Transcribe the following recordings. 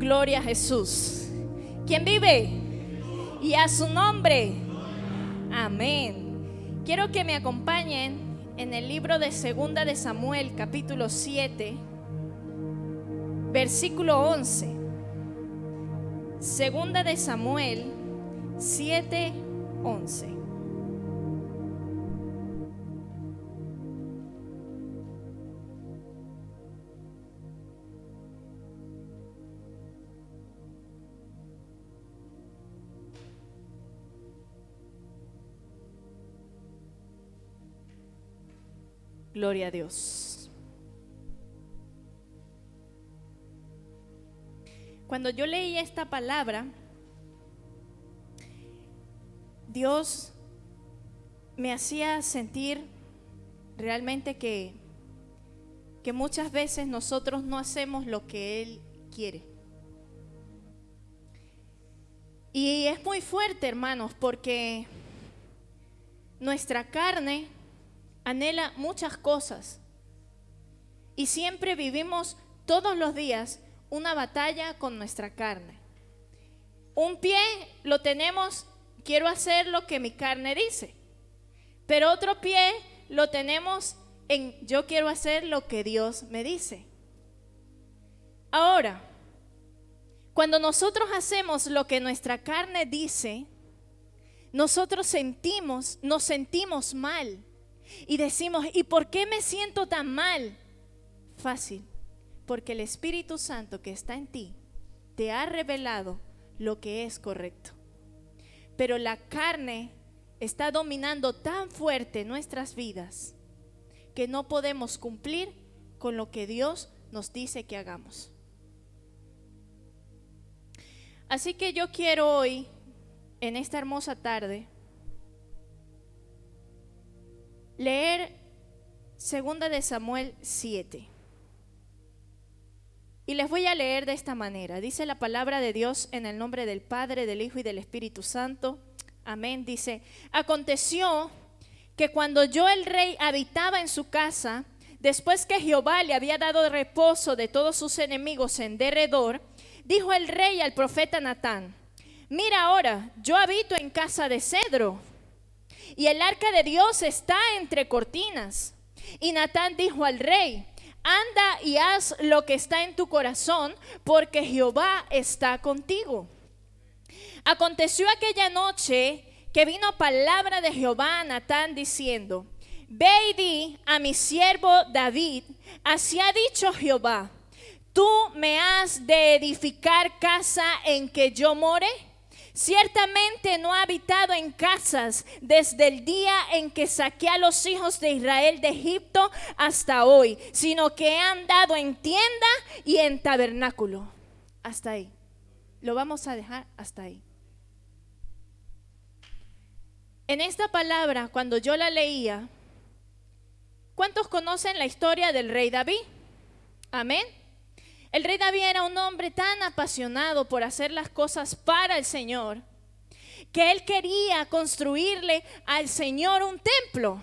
Gloria a Jesús. ¿Quién vive? Y a su nombre. Amén. Quiero que me acompañen en el libro de Segunda de Samuel, capítulo 7, versículo 11. Segunda de Samuel 7, 11. Gloria a Dios. Cuando yo leí esta palabra, Dios me hacía sentir realmente que, que muchas veces nosotros no hacemos lo que Él quiere. Y es muy fuerte, hermanos, porque nuestra carne anhela muchas cosas y siempre vivimos todos los días una batalla con nuestra carne. Un pie lo tenemos, quiero hacer lo que mi carne dice, pero otro pie lo tenemos en yo quiero hacer lo que Dios me dice. Ahora, cuando nosotros hacemos lo que nuestra carne dice, nosotros sentimos, nos sentimos mal y decimos, ¿y por qué me siento tan mal? Fácil, porque el Espíritu Santo que está en ti te ha revelado lo que es correcto. Pero la carne está dominando tan fuerte nuestras vidas que no podemos cumplir con lo que Dios nos dice que hagamos. Así que yo quiero hoy, en esta hermosa tarde, leer segunda de Samuel 7. Y les voy a leer de esta manera. Dice la palabra de Dios en el nombre del Padre, del Hijo y del Espíritu Santo. Amén. Dice, aconteció que cuando yo el rey habitaba en su casa, después que Jehová le había dado reposo de todos sus enemigos en derredor, dijo el rey al profeta Natán, mira ahora, yo habito en casa de cedro y el arca de Dios está entre cortinas. Y Natán dijo al rey, anda y haz lo que está en tu corazón, porque Jehová está contigo. Aconteció aquella noche que vino palabra de Jehová a Natán diciendo, Ve y di a mi siervo David, así ha dicho Jehová, ¿tú me has de edificar casa en que yo more? Ciertamente no ha habitado en casas desde el día en que saqué a los hijos de Israel de Egipto hasta hoy, sino que han andado en tienda y en tabernáculo. Hasta ahí. Lo vamos a dejar hasta ahí. En esta palabra, cuando yo la leía, ¿cuántos conocen la historia del rey David? Amén. El rey David era un hombre tan apasionado por hacer las cosas para el Señor que él quería construirle al Señor un templo.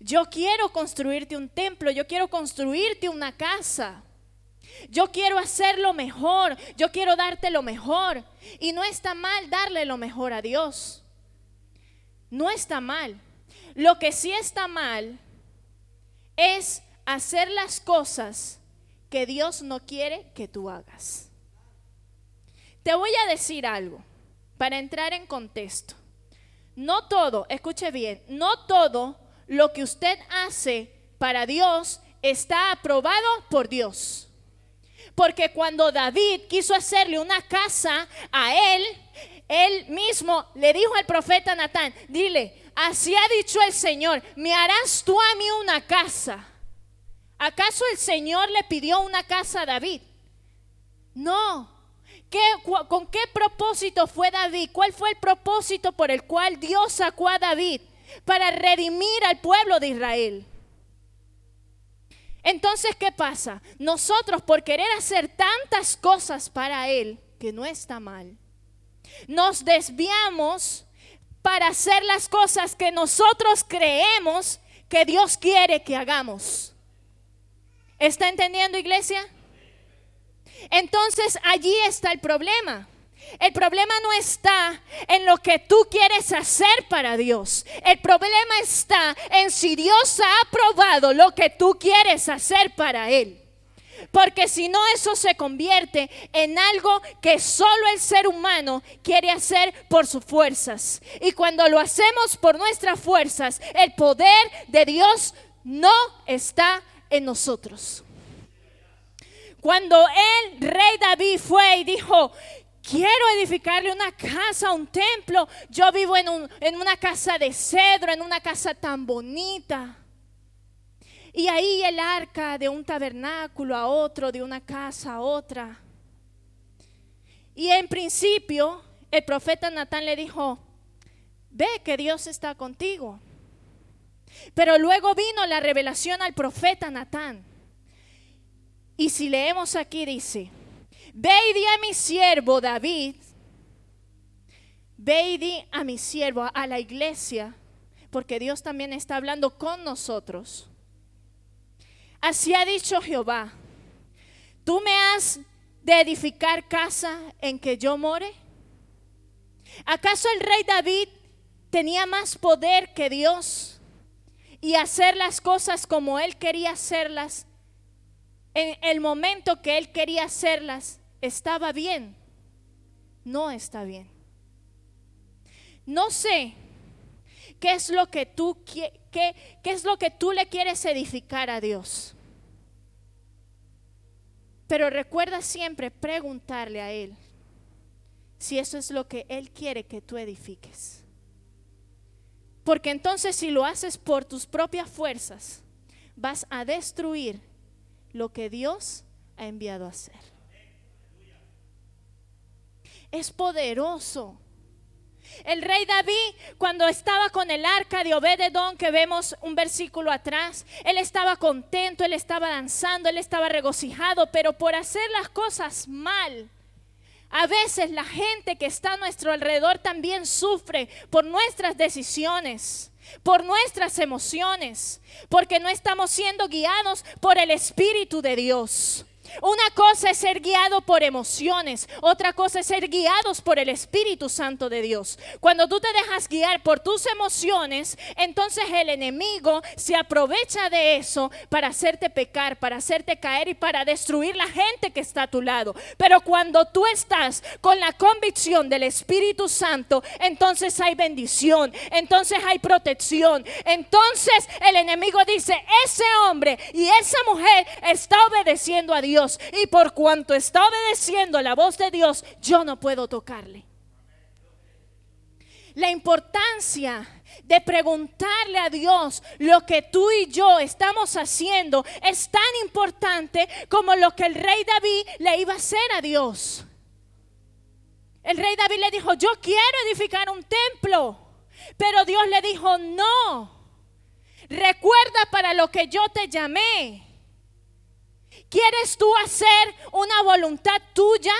Yo quiero construirte un templo, yo quiero construirte una casa. Yo quiero hacer lo mejor, yo quiero darte lo mejor. Y no está mal darle lo mejor a Dios. No está mal. Lo que sí está mal es hacer las cosas que Dios no quiere que tú hagas. Te voy a decir algo para entrar en contexto. No todo, escuche bien, no todo lo que usted hace para Dios está aprobado por Dios. Porque cuando David quiso hacerle una casa a él, él mismo le dijo al profeta Natán, dile, así ha dicho el Señor, me harás tú a mí una casa. ¿Acaso el Señor le pidió una casa a David? No. ¿Con qué propósito fue David? ¿Cuál fue el propósito por el cual Dios sacó a David? Para redimir al pueblo de Israel. Entonces, ¿qué pasa? Nosotros por querer hacer tantas cosas para Él, que no está mal, nos desviamos para hacer las cosas que nosotros creemos que Dios quiere que hagamos. ¿Está entendiendo, iglesia? Entonces allí está el problema. El problema no está en lo que tú quieres hacer para Dios. El problema está en si Dios ha aprobado lo que tú quieres hacer para Él. Porque si no, eso se convierte en algo que solo el ser humano quiere hacer por sus fuerzas. Y cuando lo hacemos por nuestras fuerzas, el poder de Dios no está en nosotros. Cuando el rey David fue y dijo, quiero edificarle una casa, un templo, yo vivo en, en una casa de cedro, en una casa tan bonita. Y ahí el arca de un tabernáculo a otro, de una casa a otra. Y en principio el profeta Natán le dijo, ve que Dios está contigo. Pero luego vino la revelación al profeta Natán. Y si leemos aquí dice, ve y di a mi siervo David, ve y di a mi siervo, a la iglesia, porque Dios también está hablando con nosotros Así ha dicho Jehová, ¿tú me has de edificar casa en que yo more? ¿Acaso el rey David tenía más poder que Dios y hacer las cosas como él quería hacerlas? En el momento que él quería hacerlas, ¿estaba bien? No está bien. No sé qué es lo que tú quieres ¿Qué, es lo que tú le quieres edificar a Dios? Pero recuerda siempre preguntarle a Él si eso es lo que Él quiere que tú edifiques. Porque entonces si lo haces por tus propias fuerzas, vas a destruir lo que Dios ha enviado a hacer. Es poderoso el rey David, cuando estaba con el arca de Obededón, que vemos un versículo atrás, él estaba contento, él estaba danzando, él estaba regocijado, pero por hacer las cosas mal, a veces la gente que está a nuestro alrededor también sufre por nuestras decisiones, por nuestras emociones, porque no estamos siendo guiados por el Espíritu de Dios. Una cosa es ser guiado por emociones, otra cosa es ser guiados por el Espíritu Santo de Dios. Cuando tú te dejas guiar por tus emociones, entonces el enemigo se aprovecha de eso para hacerte pecar, para hacerte caer y para destruir la gente que está a tu lado. Pero cuando tú estás con la convicción del Espíritu Santo, entonces hay bendición, entonces hay protección. Entonces el enemigo dice, ese hombre y esa mujer está obedeciendo a Dios y por cuanto está obedeciendo la voz de Dios, yo no puedo tocarle. La importancia de preguntarle a Dios lo que tú y yo estamos haciendo es tan importante como lo que el rey David le iba a hacer a Dios. El rey David le dijo, yo quiero edificar un templo, pero Dios le dijo, no, recuerda para lo que yo te llamé. ¿Quieres tú hacer una voluntad tuya?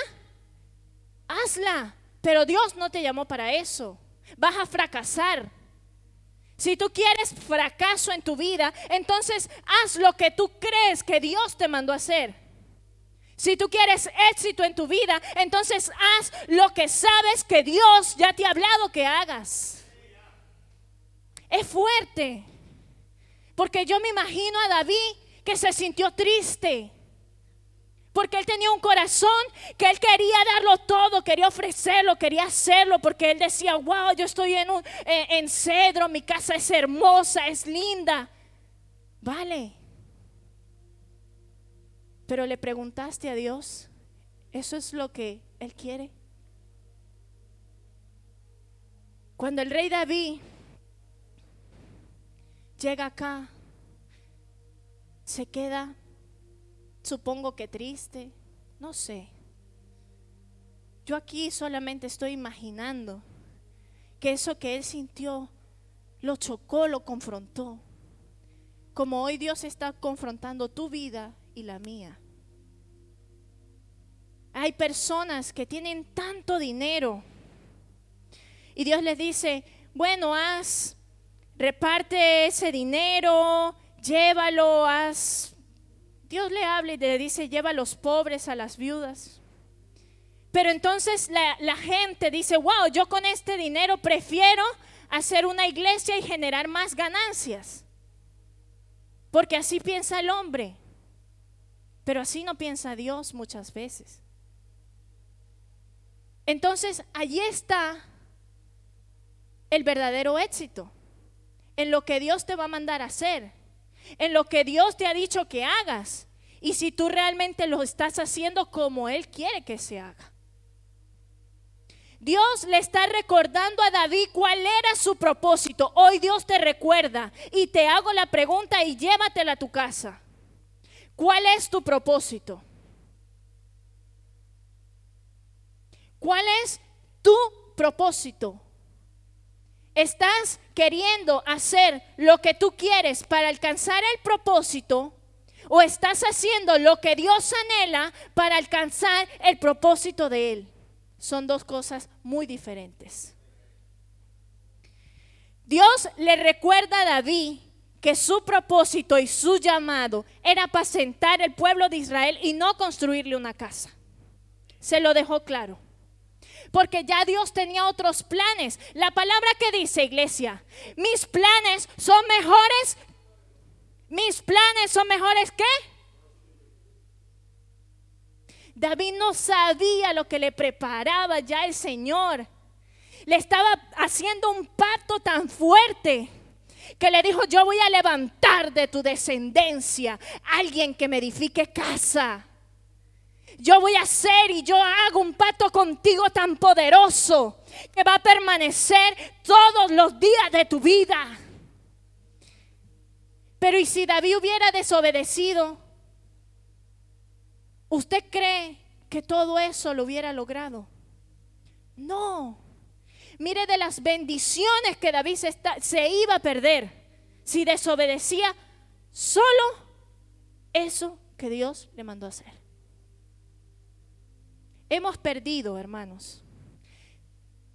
Hazla. Pero Dios no te llamó para eso. Vas a fracasar. Si tú quieres fracaso en tu vida, entonces haz lo que tú crees que Dios te mandó a hacer. Si tú quieres éxito en tu vida, entonces haz lo que sabes que Dios ya te ha hablado que hagas. Es fuerte. Porque yo me imagino a David que se sintió triste. Porque él tenía un corazón que él quería darlo todo, quería ofrecerlo, quería hacerlo, porque él decía, wow, yo estoy en, un, en, cedro, mi casa es hermosa, es linda. Vale. Pero le preguntaste a Dios, ¿eso es lo que Él quiere? Cuando el rey David llega acá, se queda Supongo que triste, no sé. Yo aquí solamente estoy imaginando que eso que él sintió lo chocó, lo confrontó. Como hoy Dios está confrontando tu vida y la mía. Hay personas que tienen tanto dinero y Dios les dice, bueno, haz, reparte ese dinero, llévalo, haz Dios le habla y le dice, lleva a los pobres, a las viudas. Pero entonces la, gente dice, wow, yo con este dinero prefiero hacer una iglesia y generar más ganancias. Porque así piensa el hombre. Pero así no piensa Dios muchas veces. Entonces, allí está el verdadero éxito. En lo que Dios te va a mandar a hacer. En lo que Dios te ha dicho que hagas. Y si tú realmente lo estás haciendo como Él quiere que se haga. Dios le está recordando a David cuál era su propósito. Hoy Dios te recuerda y te hago la pregunta y llévatela a tu casa. ¿Cuál es tu propósito? ¿Cuál es tu propósito? ¿Estás queriendo hacer lo que tú quieres para alcanzar el propósito? ¿O estás haciendo lo que Dios anhela para alcanzar el propósito de Él? Son dos cosas muy diferentes. Dios le recuerda a David que su propósito y su llamado era apacentar el pueblo de Israel y no construirle una casa. Se lo dejó claro. Porque ya Dios tenía otros planes. La palabra que dice, iglesia, mis planes son mejores. Mis planes son mejores que David no sabía lo que le preparaba ya el Señor. Le estaba haciendo un pacto tan fuerte que le dijo, yo voy a levantar de tu descendencia alguien que me edifique casa. Yo voy a hacer y yo hago un pacto contigo tan poderoso que va a permanecer todos los días de tu vida. Pero ¿y si David hubiera desobedecido? ¿Usted cree que todo eso lo hubiera logrado? No. Mire de las bendiciones que David se, iba a perder si desobedecía solo eso que Dios le mandó a hacer. Hemos perdido, hermanos,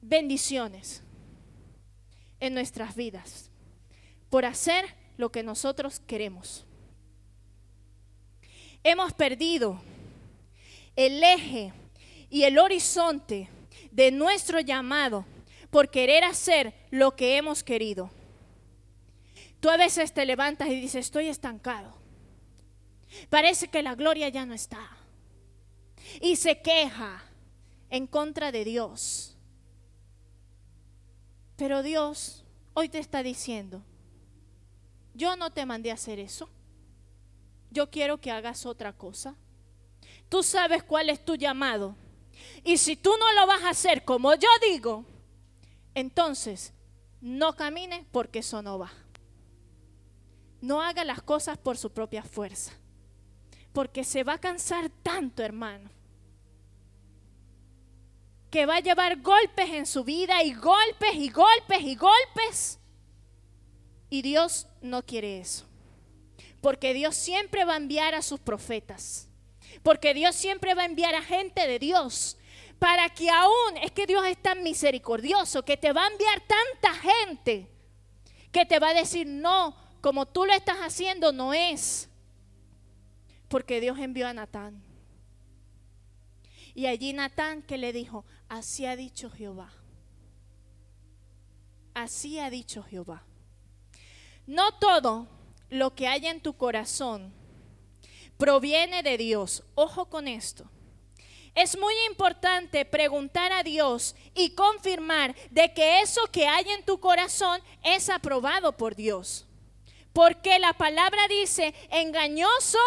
bendiciones en nuestras vidas por hacer lo que nosotros queremos. Hemos perdido el eje y el horizonte de nuestro llamado por querer hacer lo que hemos querido. Tú a veces te levantas y dices, estoy estancado. Parece que la gloria ya no está. Y se queja en contra de Dios. Pero Dios hoy te está diciendo, yo no te mandé a hacer eso. Yo quiero que hagas otra cosa. Tú sabes cuál es tu llamado. Y si tú no lo vas a hacer como yo digo, entonces no camine porque eso no va. No haga las cosas por su propia fuerza. Porque se va a cansar tanto, hermano. Que va a llevar golpes en su vida y golpes y golpes y golpes. Y Dios no quiere eso. Porque Dios siempre va a enviar a sus profetas porque Dios siempre va a enviar a gente de Dios para que aún, es que Dios es tan misericordioso, que te va a enviar tanta gente que te va a decir, no, como tú lo estás haciendo, no es. Porque Dios envió a Natán. Y allí Natán que le dijo, así ha dicho Jehová. Así ha dicho Jehová. No todo lo que hay en tu corazón proviene de Dios. Ojo con esto. Es muy importante preguntar a Dios y confirmar de que eso que hay en tu corazón es aprobado por Dios. Porque la palabra dice, engañoso,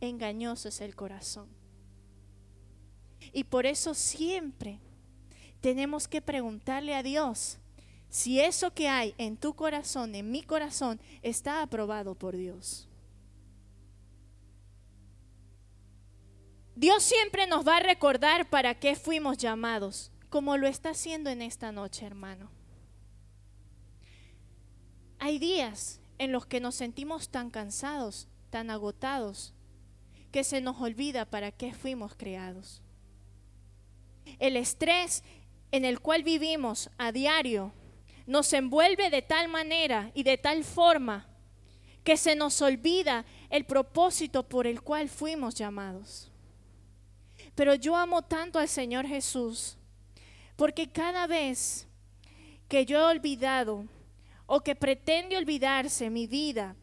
engañoso es el corazón. Y por eso siempre tenemos que preguntarle a Dios, si eso que hay en tu corazón, en mi corazón, está aprobado por Dios. Dios siempre nos va a recordar para qué fuimos llamados, como lo está haciendo en esta noche, hermano. Hay días en los que nos sentimos tan cansados, tan agotados, que se nos olvida para qué fuimos creados. El estrés en el cual vivimos a diario nos envuelve de tal manera y de tal forma que se nos olvida el propósito por el cual fuimos llamados. Pero yo amo tanto al Señor Jesús, porque cada vez que yo he olvidado o que pretende olvidarse mi vida,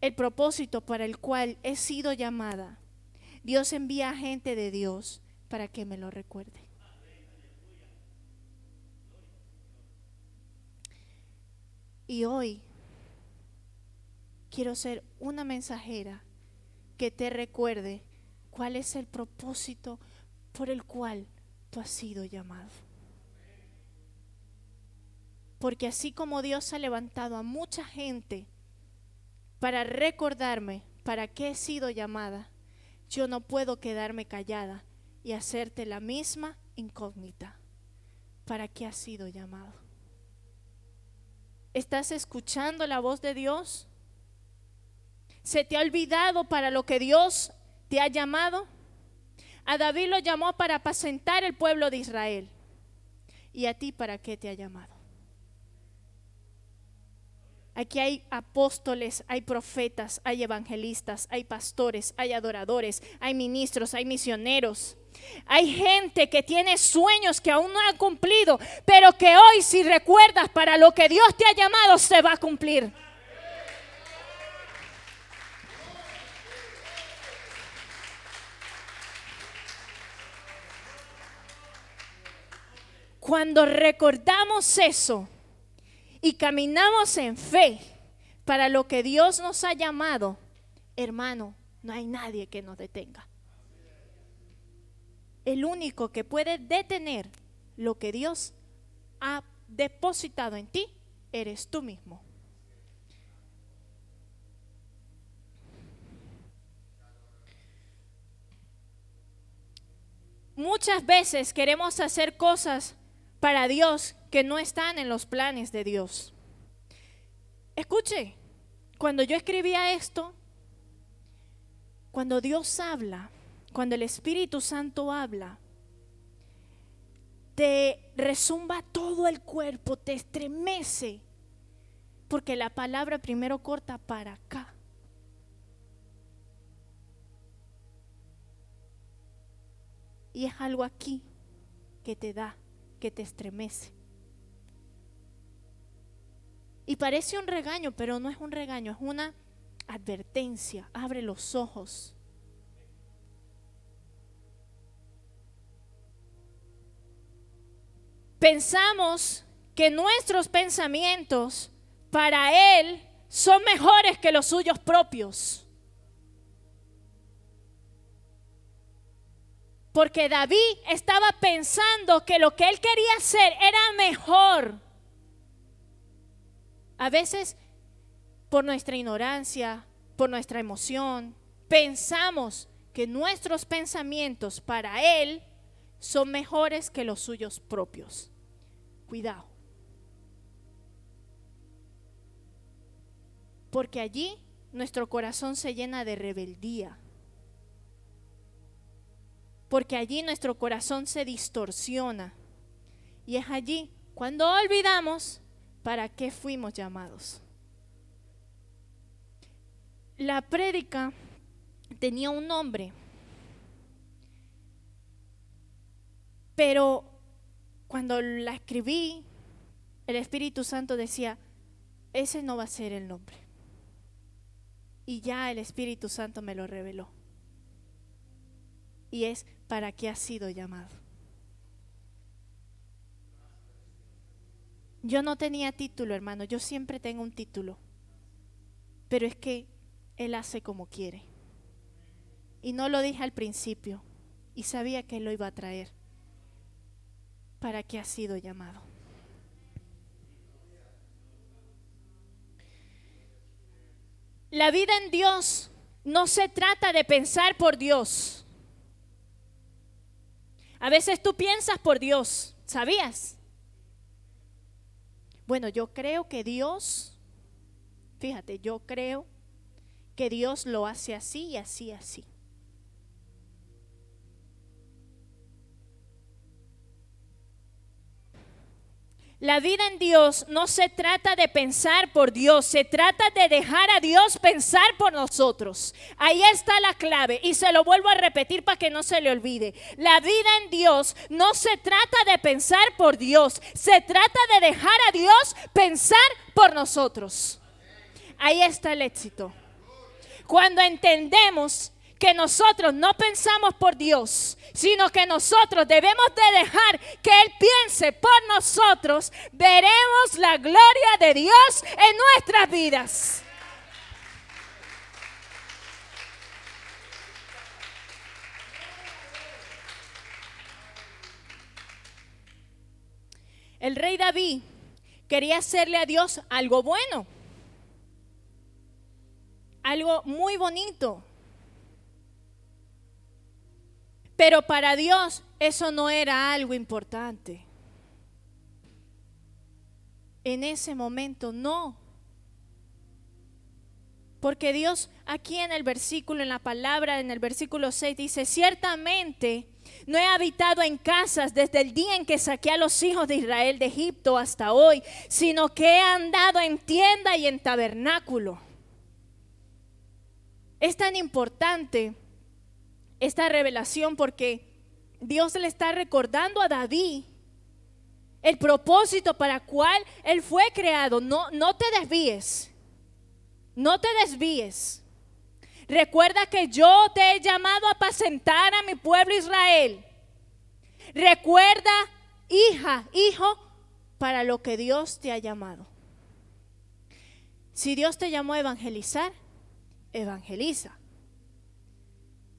el propósito para el cual he sido llamada, Dios envía gente de Dios para que me lo recuerde. Y hoy quiero ser una mensajera que te recuerde cuál es el propósito por el cual tú has sido llamado. Porque así como Dios ha levantado a mucha gente para recordarme para qué he sido llamada, yo no puedo quedarme callada y hacerte la misma incógnita. ¿Para qué has sido llamado? ¿Estás escuchando la voz de Dios? ¿Se te ha olvidado para lo que Dios te ha llamado? A David lo llamó para apacentar el pueblo de Israel. ¿Y a ti para qué te ha llamado? Aquí hay apóstoles, hay profetas, hay evangelistas, hay pastores, hay adoradores, hay ministros, hay misioneros. Hay gente que tiene sueños que aún no han cumplido, pero que hoy si recuerdas para lo que Dios te ha llamado se va a cumplir. Cuando recordamos eso, y caminamos en fe para lo que Dios nos ha llamado, hermano, no hay nadie que nos detenga. El único que puede detener lo que Dios ha depositado en ti, eres tú mismo. Muchas veces queremos hacer cosas para Dios que no están en los planes de Dios. Escuche, cuando yo escribía esto, cuando Dios habla, cuando el Espíritu Santo habla, te resumba todo el cuerpo, te estremece, porque la palabra primero corta para acá. Y es algo aquí que te da que te estremece. Y parece un regaño, pero no es un regaño, es una advertencia. Abre los ojos. Pensamos que nuestros pensamientos para Él son mejores que los suyos propios. Porque David estaba pensando que lo que él quería hacer era mejor. A veces, por nuestra ignorancia, por nuestra emoción, pensamos que nuestros pensamientos para Él son mejores que los suyos propios. Cuidado. Porque allí nuestro corazón se llena de rebeldía porque allí nuestro corazón se distorsiona. Y es allí cuando olvidamos para qué fuimos llamados. La prédica tenía un nombre, pero cuando la escribí, el Espíritu Santo decía, ese no va a ser el nombre. Y ya el Espíritu Santo me lo reveló. Y es para qué has sido llamado. Yo no tenía título, hermano, yo siempre tengo un título, pero es que Él hace como quiere. Y no lo dije al principio, y sabía que Él lo iba a traer. ¿Para qué ha sido llamado? La vida en Dios no se trata de pensar por Dios. A veces tú piensas por Dios, ¿sabías? Bueno, yo creo que Dios, fíjate, yo creo que Dios lo hace así y así, así. La vida en Dios no se trata de pensar por Dios, se trata de dejar a Dios pensar por nosotros. Ahí está la clave y se lo vuelvo a repetir para que no se le olvide. La vida en Dios no se trata de pensar por Dios, se trata de dejar a Dios pensar por nosotros. Ahí está el éxito. Cuando entendemos que nosotros no pensamos por Dios, sino que nosotros debemos de dejar que Él piense por nosotros, veremos la gloria de Dios en nuestras vidas. El rey David quería hacerle a Dios algo bueno, algo muy bonito. Pero para Dios eso no era algo importante. En ese momento no. Porque Dios aquí en el versículo, en la palabra, en el versículo 6 dice, ciertamente no he habitado en casas desde el día en que saqué a los hijos de Israel de Egipto hasta hoy, sino que he andado en tienda y en tabernáculo. Es tan importante esta revelación porque Dios le está recordando a David el propósito para cual él fue creado. No, no te desvíes. No te desvíes. Recuerda que yo te he llamado a apacentar a mi pueblo Israel. Recuerda, hija, hijo, para lo que Dios te ha llamado. Si Dios te llamó a evangelizar, evangeliza.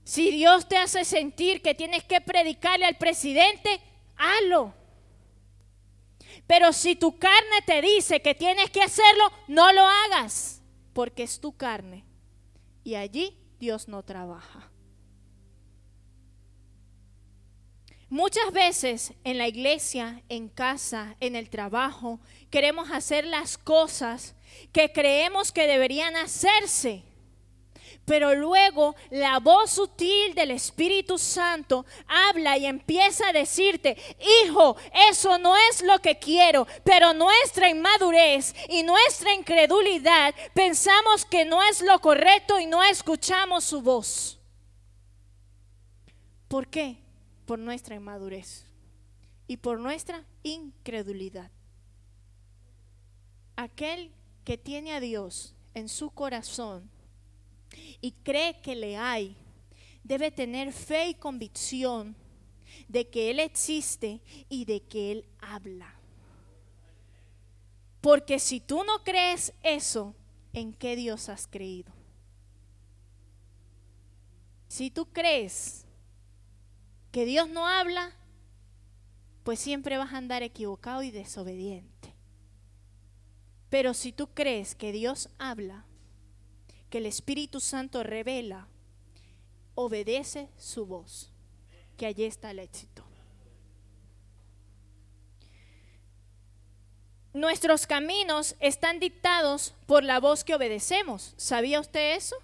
Si Dios te hace sentir que tienes que predicarle al presidente, hazlo. Pero si tu carne te dice que tienes que hacerlo, no lo hagas, porque es tu carne. Y allí Dios no trabaja. Muchas veces en la iglesia, en casa, en el trabajo, queremos hacer las cosas que creemos que deberían hacerse pero luego la voz sutil del Espíritu Santo habla y empieza a decirte, hijo, eso no es lo que quiero, pero nuestra inmadurez y nuestra incredulidad pensamos que no es lo correcto y no escuchamos su voz. ¿Por qué? Por nuestra inmadurez y por nuestra incredulidad. Aquel que tiene a Dios en su corazón y cree que le hay, debe tener fe y convicción de que Él existe y de que Él habla. Porque si tú no crees eso, ¿en qué Dios has creído? Si tú crees que Dios no habla, pues siempre vas a andar equivocado y desobediente. Pero si tú crees que Dios habla, que el Espíritu Santo revela, obedece su voz, que allí está el éxito. Nuestros caminos están dictados por la voz que obedecemos. ¿Sabía usted eso?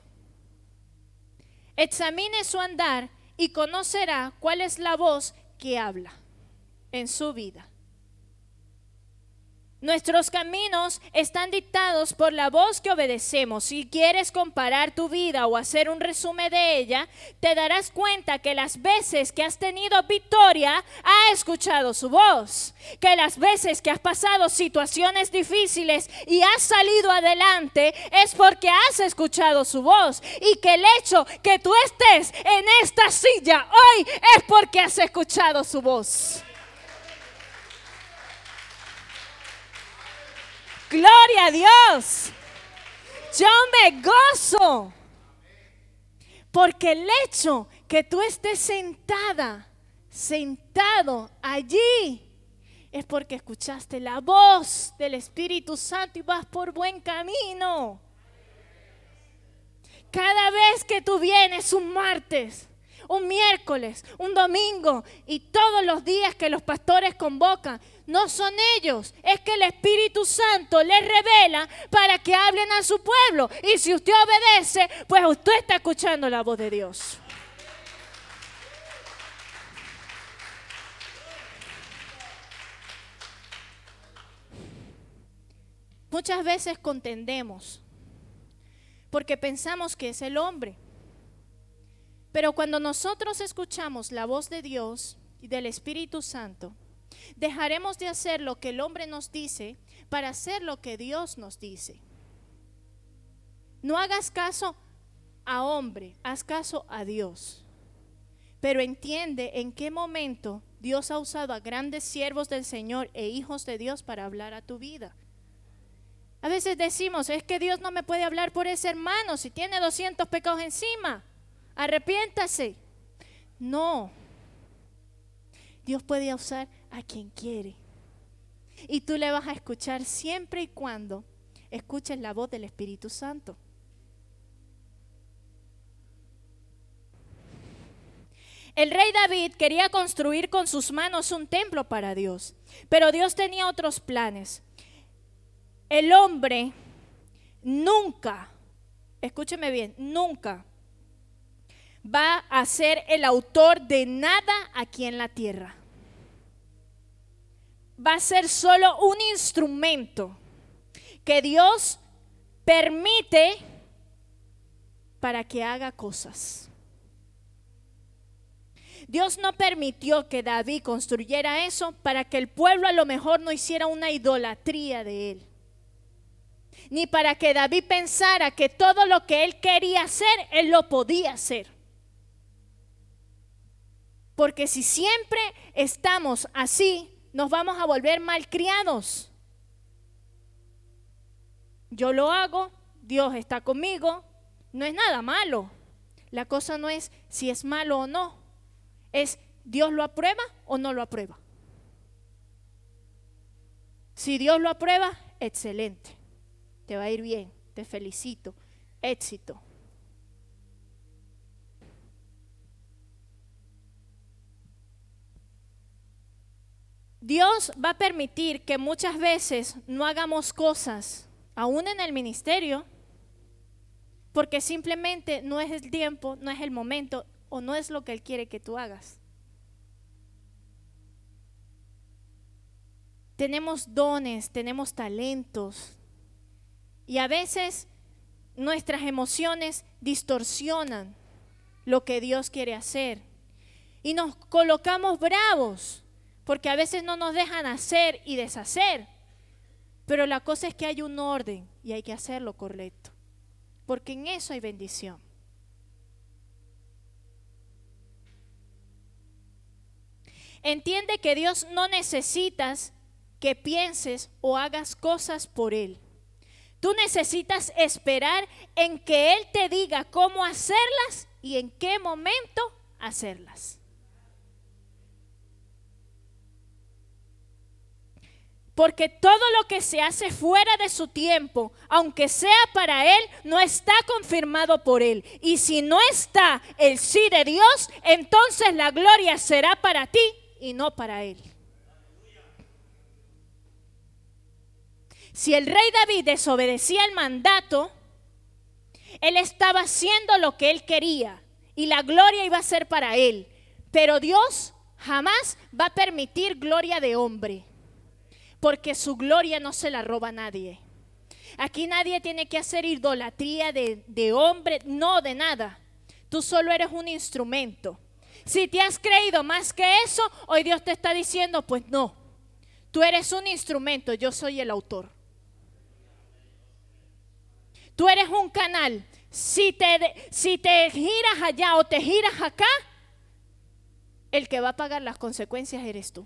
Examine su andar y conocerá cuál es la voz que habla en su vida. Nuestros caminos están dictados por la voz que obedecemos. Si quieres comparar tu vida o hacer un resumen de ella, te darás cuenta que las veces que has tenido victoria, ha escuchado su voz. Que las veces que has pasado situaciones difíciles y has salido adelante es porque has escuchado su voz. Y que el hecho que tú estés en esta silla hoy es porque has escuchado su voz. Gloria a Dios. Yo me gozo. Porque el hecho que tú estés sentada, sentado allí, es porque escuchaste la voz del Espíritu Santo y vas por buen camino. Cada vez que tú vienes un martes, un miércoles, un domingo y todos los días que los pastores convocan, no son ellos, es que el Espíritu Santo les revela para que hablen a su pueblo. Y si usted obedece, pues usted está escuchando la voz de Dios. Muchas veces contendemos porque pensamos que es el hombre. Pero cuando nosotros escuchamos la voz de Dios y del Espíritu Santo, dejaremos de hacer lo que el hombre nos dice para hacer lo que Dios nos dice. No hagas caso a hombre, haz caso a Dios. Pero entiende en qué momento Dios ha usado a grandes siervos del Señor e hijos de Dios para hablar a tu vida. A veces decimos, es que Dios no me puede hablar por ese hermano si tiene 200 pecados encima. Arrepiéntase. No. Dios puede usar a quien quiere. Y tú le vas a escuchar siempre y cuando escuches la voz del Espíritu Santo. El rey David quería construir con sus manos un templo para Dios, pero Dios tenía otros planes el hombre nunca, escúcheme bien, nunca va a ser el autor de nada aquí en la tierra. Va a ser solo un instrumento que Dios permite para que haga cosas. Dios no permitió que David construyera eso para que el pueblo a lo mejor no hiciera una idolatría de él ni para que David pensara que todo lo que él quería hacer, él lo podía hacer. Porque si siempre estamos así, nos vamos a volver malcriados. Yo lo hago, Dios está conmigo, no es nada malo. La cosa no es si es malo o no, es Dios lo aprueba o no lo aprueba. Si Dios lo aprueba, excelente te va a ir bien, te felicito, éxito. Dios va a permitir que muchas veces no hagamos cosas, aún en el ministerio, porque simplemente no es el tiempo, no es el momento o no es lo que Él quiere que tú hagas. Tenemos dones, tenemos talentos, y a veces nuestras emociones distorsionan lo que Dios quiere hacer. Y nos colocamos bravos porque a veces no nos dejan hacer y deshacer. Pero la cosa es que hay un orden y hay que hacerlo correcto. Porque en eso hay bendición. Entiende que Dios no necesitas que pienses o hagas cosas por Él. Tú necesitas esperar en que Él te diga cómo hacerlas y en qué momento hacerlas. Porque todo lo que se hace fuera de su tiempo, aunque sea para Él, no está confirmado por Él. Y si no está el sí de Dios, entonces la gloria será para ti y no para Él. Si el rey David desobedecía el mandato, él estaba haciendo lo que él quería y la gloria iba a ser para él. Pero Dios jamás va a permitir gloria de hombre, porque su gloria no se la roba nadie. Aquí nadie tiene que hacer idolatría de, de hombre, no de nada. Tú solo eres un instrumento. Si te has creído más que eso, hoy Dios te está diciendo, pues no, tú eres un instrumento, yo soy el autor. Tú eres un canal. Si te, si te giras allá o te giras acá, el que va a pagar las consecuencias eres tú.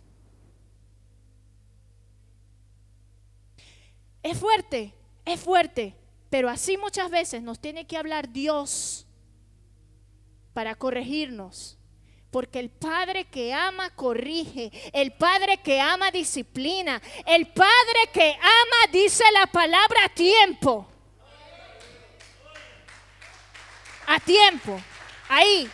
Es fuerte, es fuerte, pero así muchas veces nos tiene que hablar Dios para corregirnos. Porque el Padre que ama corrige, el Padre que ama disciplina, el Padre que ama dice la palabra a tiempo. a tiempo, ahí.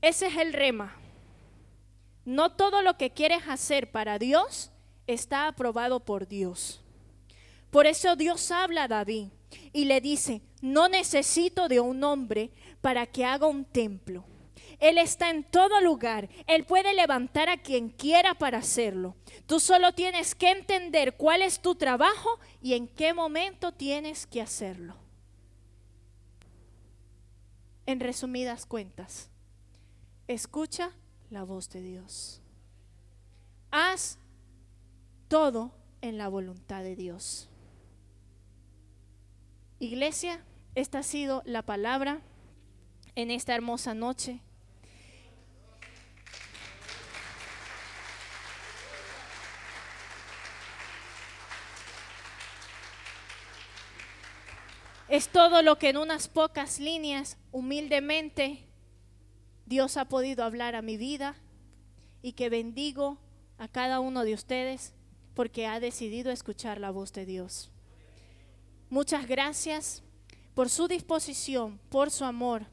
Ese es el rema. No todo lo que quieres hacer para Dios está aprobado por Dios. Por eso Dios habla a David y le dice, no necesito de un hombre para que haga un templo. Él está en todo lugar. Él puede levantar a quien quiera para hacerlo. Tú solo tienes que entender cuál es tu trabajo y en qué momento tienes que hacerlo. En resumidas cuentas, escucha la voz de Dios. Haz todo en la voluntad de Dios. Iglesia, esta ha sido la palabra en esta hermosa noche. Es todo lo que en unas pocas líneas, humildemente, Dios ha podido hablar a mi vida y que bendigo a cada uno de ustedes porque ha decidido escuchar la voz de Dios. Muchas gracias por su disposición, por su amor.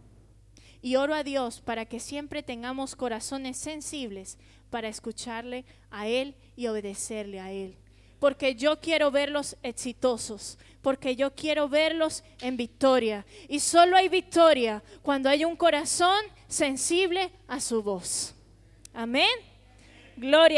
Y oro a Dios para que siempre tengamos corazones sensibles para escucharle a Él y obedecerle a Él. Porque yo quiero verlos exitosos, porque yo quiero verlos en victoria. Y solo hay victoria cuando hay un corazón sensible a su voz. Amén. Gloria a